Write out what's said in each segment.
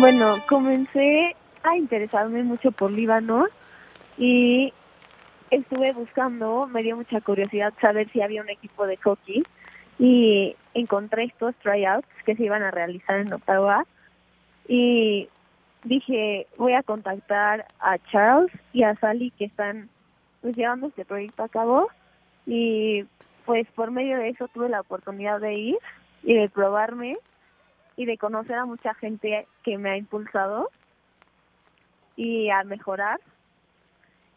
Bueno, comencé a interesarme mucho por Líbano y estuve buscando, me dio mucha curiosidad saber si había un equipo de hockey y encontré estos tryouts que se iban a realizar en Ottawa y dije voy a contactar a Charles y a Sally que están pues, llevando este proyecto a cabo y pues por medio de eso tuve la oportunidad de ir y de probarme y de conocer a mucha gente que me ha impulsado y a mejorar.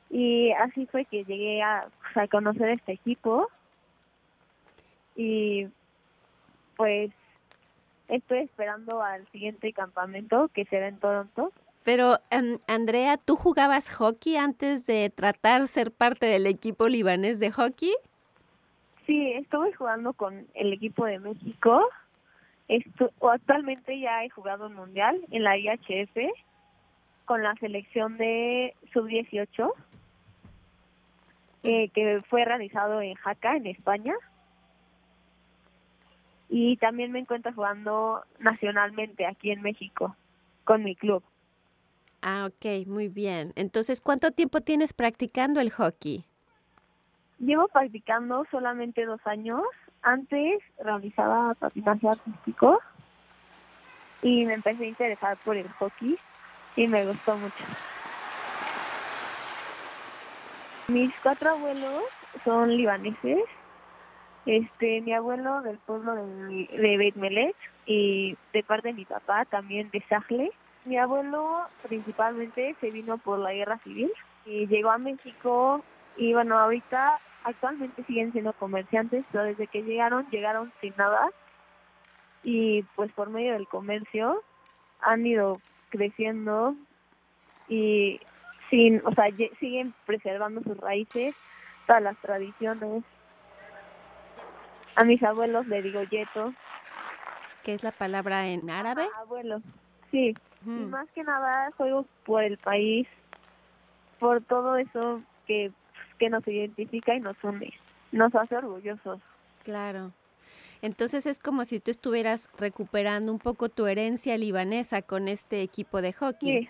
Y así fue que llegué a, pues, a conocer este equipo y pues estoy esperando al siguiente campamento que será en Toronto. Pero, em, Andrea, ¿tú jugabas hockey antes de tratar ser parte del equipo libanés de hockey? Sí, estuve jugando con el equipo de México Esto, o actualmente ya he jugado un mundial en la IHF con la selección de sub-18 eh, que fue realizado en Jaca, en España. Y también me encuentro jugando nacionalmente aquí en México con mi club. Ah, ok, muy bien. Entonces, ¿cuánto tiempo tienes practicando el hockey? Llevo practicando solamente dos años antes realizaba patinaje artístico y me empecé a interesar por el hockey y me gustó mucho. Mis cuatro abuelos son libaneses. Este, mi abuelo del pueblo de, de Beit Melech y de parte de mi papá también de Sahle. Mi abuelo principalmente se vino por la guerra civil y llegó a México y bueno, ahorita actualmente siguen siendo comerciantes, pero desde que llegaron, llegaron sin nada y pues por medio del comercio han ido creciendo y sin, o sea, siguen preservando sus raíces, todas las tradiciones. A mis abuelos le digo yeto. ¿Qué es la palabra en árabe? abuelo, sí. Y más que nada juego por el país, por todo eso que que nos identifica y nos une, nos hace orgullosos. Claro. Entonces es como si tú estuvieras recuperando un poco tu herencia libanesa con este equipo de hockey. Sí,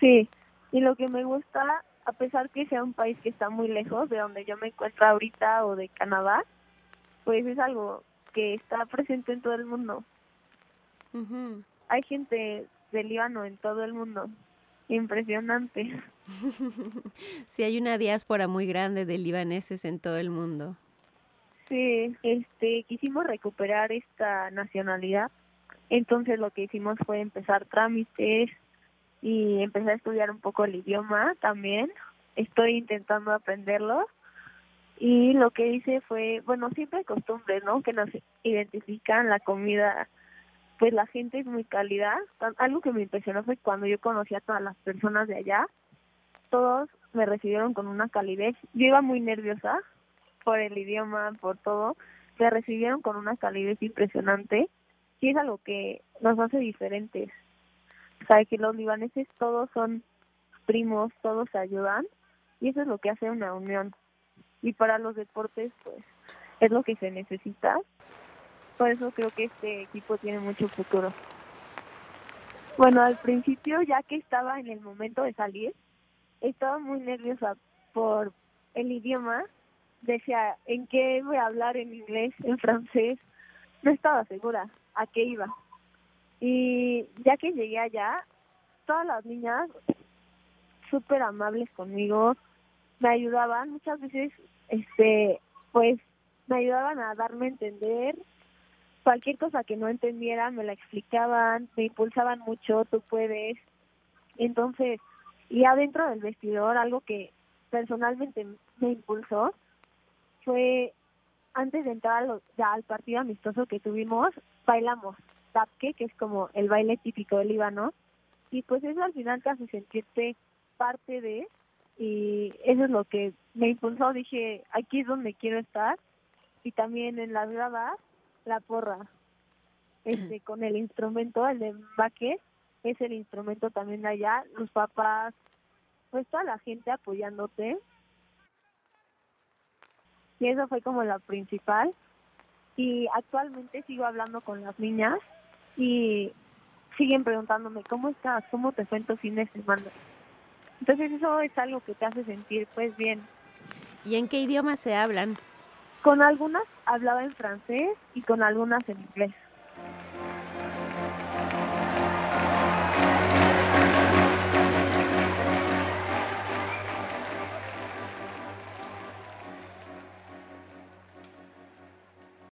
sí. Y lo que me gusta, a pesar que sea un país que está muy lejos de donde yo me encuentro ahorita o de Canadá, pues es algo que está presente en todo el mundo. Hay gente de Líbano en todo el mundo. Impresionante. sí, hay una diáspora muy grande de libaneses en todo el mundo. Sí, este, quisimos recuperar esta nacionalidad. Entonces lo que hicimos fue empezar trámites y empezar a estudiar un poco el idioma también. Estoy intentando aprenderlo. Y lo que hice fue, bueno, siempre hay costumbres, ¿no? Que nos identifican la comida pues la gente es muy cálida. Algo que me impresionó fue cuando yo conocí a todas las personas de allá, todos me recibieron con una calidez. Yo iba muy nerviosa por el idioma, por todo. Me recibieron con una calidez impresionante y es algo que nos hace diferentes. O sea, que los libaneses todos son primos, todos se ayudan y eso es lo que hace una unión. Y para los deportes, pues, es lo que se necesita por eso creo que este equipo tiene mucho futuro. Bueno, al principio, ya que estaba en el momento de salir, estaba muy nerviosa por el idioma. Decía, ¿en qué voy a hablar? ¿En inglés? ¿En francés? No estaba segura a qué iba. Y ya que llegué allá, todas las niñas súper amables conmigo, me ayudaban muchas veces, este, pues, me ayudaban a darme a entender cualquier cosa que no entendiera me la explicaban, me impulsaban mucho, tú puedes. Entonces, y adentro del vestidor, algo que personalmente me impulsó fue antes de entrar al partido amistoso que tuvimos, bailamos tapke, que es como el baile típico del Líbano, y pues eso al final te hace sentirte parte de, y eso es lo que me impulsó, dije, aquí es donde quiero estar, y también en las gradas la porra este con el instrumento el embaque es el instrumento también allá los papás pues toda la gente apoyándote. Y eso fue como la principal. Y actualmente sigo hablando con las niñas y siguen preguntándome cómo estás cómo te fue en tu fin de semana entonces eso es algo que te hace sentir pues bien. Y en qué idioma se hablan con algunas hablaba en francés y con algunas en inglés.